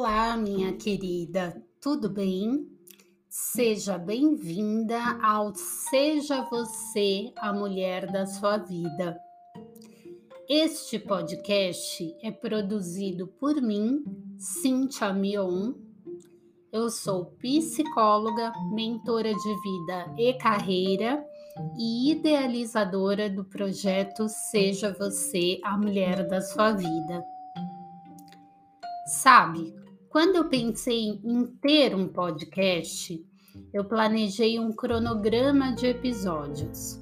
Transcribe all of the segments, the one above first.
Olá, minha querida, tudo bem? Seja bem-vinda ao Seja Você a Mulher da Sua Vida. Este podcast é produzido por mim, Cintia Mion. Eu sou psicóloga, mentora de vida e carreira e idealizadora do projeto Seja Você a Mulher da Sua Vida. Sabe, quando eu pensei em ter um podcast, eu planejei um cronograma de episódios.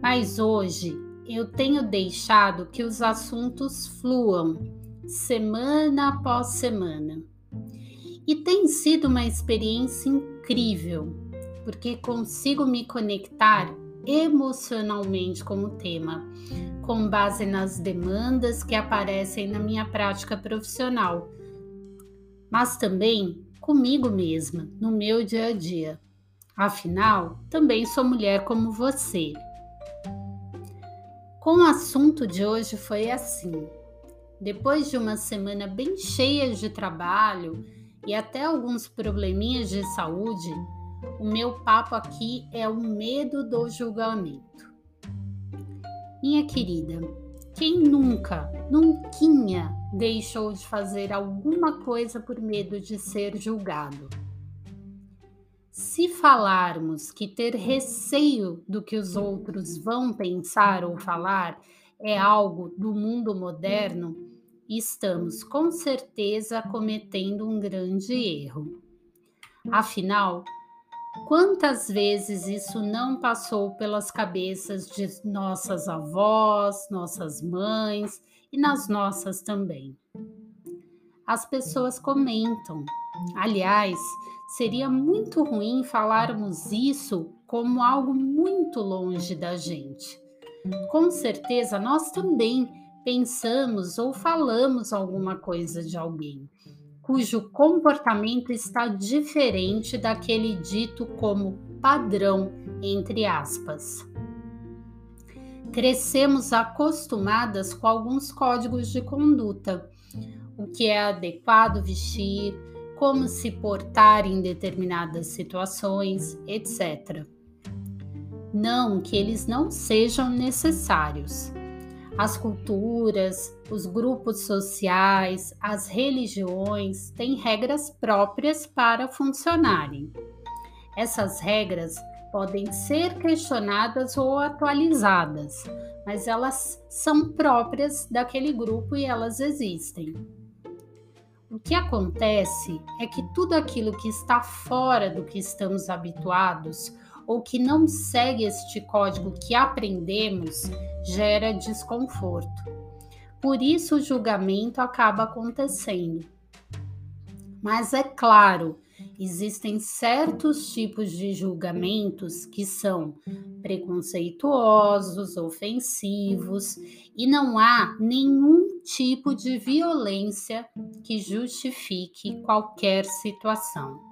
Mas hoje eu tenho deixado que os assuntos fluam semana após semana. E tem sido uma experiência incrível, porque consigo me conectar emocionalmente com o tema, com base nas demandas que aparecem na minha prática profissional, mas também comigo mesma, no meu dia a dia. Afinal, também sou mulher como você. Com o assunto de hoje foi assim. Depois de uma semana bem cheia de trabalho e até alguns probleminhas de saúde, o meu papo aqui é o medo do julgamento. Minha querida, quem nunca, nunca deixou de fazer alguma coisa por medo de ser julgado? Se falarmos que ter receio do que os outros vão pensar ou falar é algo do mundo moderno, estamos com certeza cometendo um grande erro. Afinal, Quantas vezes isso não passou pelas cabeças de nossas avós, nossas mães e nas nossas também? As pessoas comentam. Aliás, seria muito ruim falarmos isso como algo muito longe da gente. Com certeza nós também pensamos ou falamos alguma coisa de alguém cujo comportamento está diferente daquele dito como padrão, entre aspas. Crescemos acostumadas com alguns códigos de conduta, o que é adequado vestir, como se portar em determinadas situações, etc. Não que eles não sejam necessários as culturas, os grupos sociais, as religiões têm regras próprias para funcionarem. Essas regras podem ser questionadas ou atualizadas, mas elas são próprias daquele grupo e elas existem. O que acontece é que tudo aquilo que está fora do que estamos habituados ou que não segue este código que aprendemos gera desconforto. Por isso o julgamento acaba acontecendo. Mas é claro, existem certos tipos de julgamentos que são preconceituosos, ofensivos, e não há nenhum tipo de violência que justifique qualquer situação.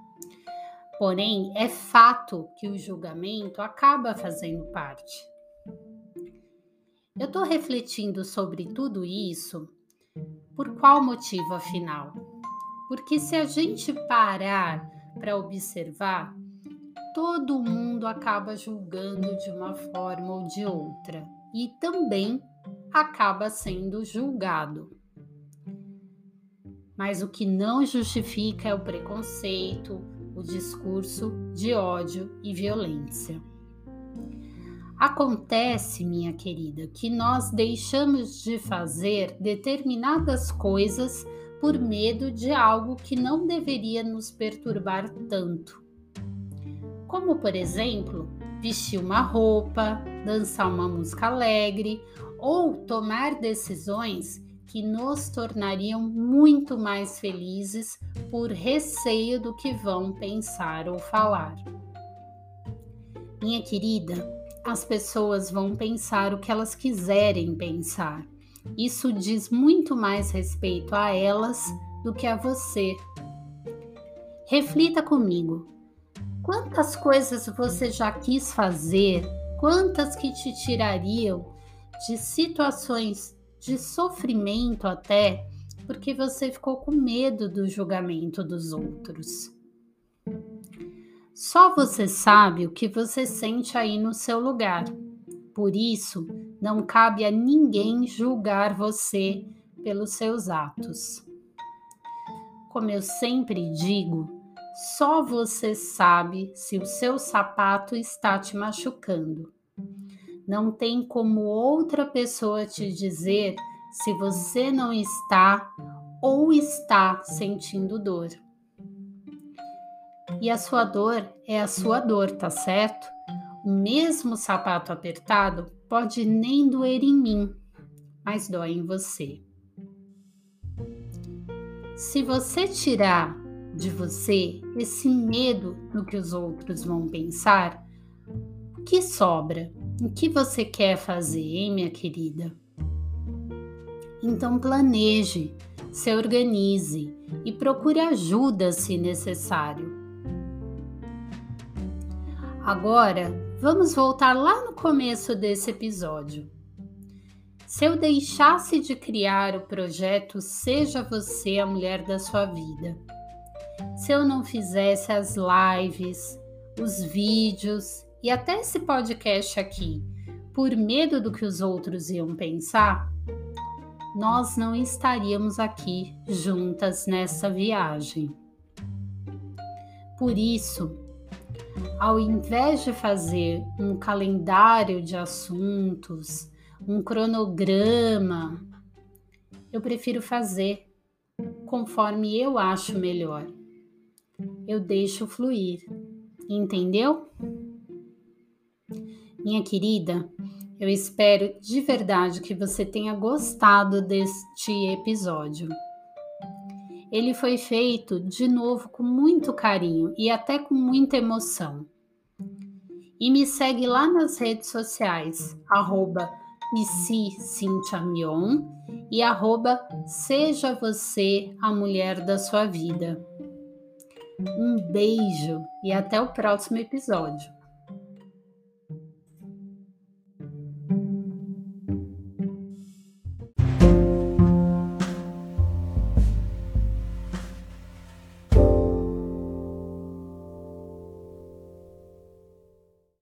Porém, é fato que o julgamento acaba fazendo parte. Eu estou refletindo sobre tudo isso por qual motivo, afinal? Porque se a gente parar para observar, todo mundo acaba julgando de uma forma ou de outra e também acaba sendo julgado. Mas o que não justifica é o preconceito, o discurso de ódio e violência. Acontece, minha querida, que nós deixamos de fazer determinadas coisas por medo de algo que não deveria nos perturbar tanto. Como, por exemplo, vestir uma roupa, dançar uma música alegre ou tomar decisões que nos tornariam muito mais felizes por receio do que vão pensar ou falar. Minha querida, as pessoas vão pensar o que elas quiserem pensar. Isso diz muito mais respeito a elas do que a você. Reflita comigo. Quantas coisas você já quis fazer? Quantas que te tirariam de situações de sofrimento até porque você ficou com medo do julgamento dos outros. Só você sabe o que você sente aí no seu lugar. Por isso, não cabe a ninguém julgar você pelos seus atos. Como eu sempre digo, só você sabe se o seu sapato está te machucando. Não tem como outra pessoa te dizer se você não está ou está sentindo dor. E a sua dor é a sua dor, tá certo? O mesmo sapato apertado pode nem doer em mim, mas dói em você. Se você tirar de você esse medo do que os outros vão pensar, o que sobra? O que você quer fazer, hein, minha querida? Então planeje, se organize e procure ajuda se necessário. Agora, vamos voltar lá no começo desse episódio. Se eu deixasse de criar o projeto Seja Você a Mulher da Sua Vida, se eu não fizesse as lives, os vídeos e até esse podcast aqui, por medo do que os outros iam pensar, nós não estaríamos aqui juntas nessa viagem. Por isso, ao invés de fazer um calendário de assuntos, um cronograma, eu prefiro fazer conforme eu acho melhor. Eu deixo fluir, entendeu? Minha querida, eu espero de verdade que você tenha gostado deste episódio. Ele foi feito de novo com muito carinho e até com muita emoção. E me segue lá nas redes sociais, arroba e arroba Seja Você a Mulher da Sua Vida. Um beijo e até o próximo episódio.